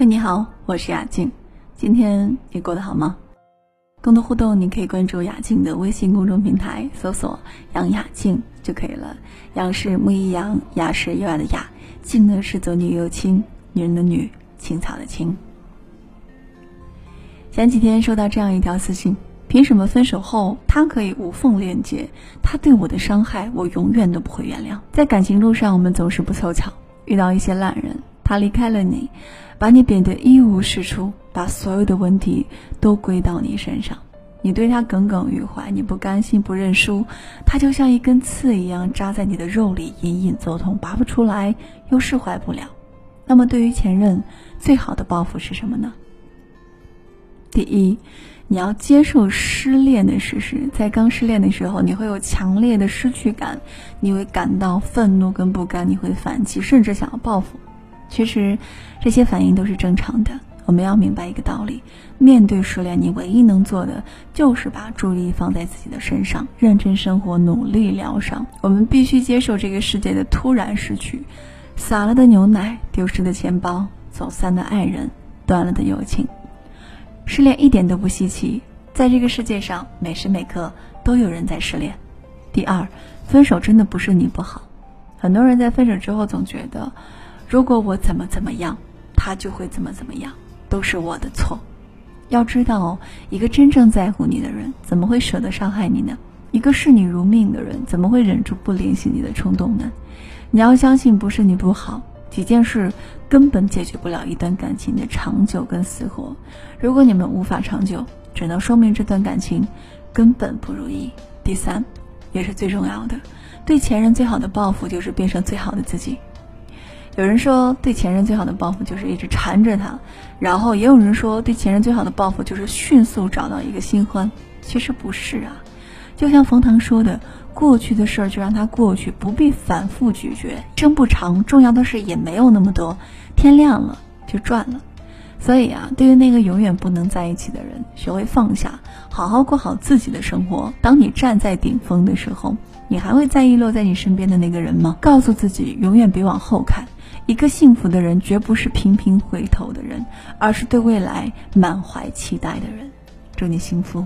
嘿，你好，我是雅静。今天你过得好吗？更多互动，你可以关注雅静的微信公众平台，搜索“杨雅静”就可以了。杨是木易杨，雅是优雅的雅，静呢是左女右青，女人的女，青草的青。前几天收到这样一条私信：凭什么分手后他可以无缝链接？他对我的伤害，我永远都不会原谅。在感情路上，我们总是不凑巧，遇到一些烂人。他离开了你，把你贬得一无是处，把所有的问题都归到你身上。你对他耿耿于怀，你不甘心不认输，他就像一根刺一样扎在你的肉里，隐隐作痛，拔不出来，又释怀不了。那么，对于前任，最好的报复是什么呢？第一，你要接受失恋的事实。在刚失恋的时候，你会有强烈的失去感，你会感到愤怒跟不甘，你会反击，甚至想要报复。其实，这些反应都是正常的。我们要明白一个道理：面对失恋，你唯一能做的就是把注意力放在自己的身上，认真生活，努力疗伤。我们必须接受这个世界的突然失去，洒了的牛奶，丢失的钱包，走散的爱人，断了的友情。失恋一点都不稀奇，在这个世界上，每时每刻都有人在失恋。第二，分手真的不是你不好。很多人在分手之后总觉得。如果我怎么怎么样，他就会怎么怎么样，都是我的错。要知道，一个真正在乎你的人，怎么会舍得伤害你呢？一个视你如命的人，怎么会忍住不联系你的冲动呢？你要相信，不是你不好，几件事根本解决不了一段感情的长久跟死活。如果你们无法长久，只能说明这段感情根本不如意。第三，也是最重要的，对前任最好的报复就是变成最好的自己。有人说，对前任最好的报复就是一直缠着他，然后也有人说，对前任最好的报复就是迅速找到一个新欢。其实不是啊，就像冯唐说的，过去的事儿就让它过去，不必反复咀嚼。生不长，重要的事也没有那么多，天亮了就赚了。所以啊，对于那个永远不能在一起的人，学会放下，好好过好自己的生活。当你站在顶峰的时候，你还会在意落在你身边的那个人吗？告诉自己，永远别往后看。一个幸福的人，绝不是频频回头的人，而是对未来满怀期待的人。祝你幸福。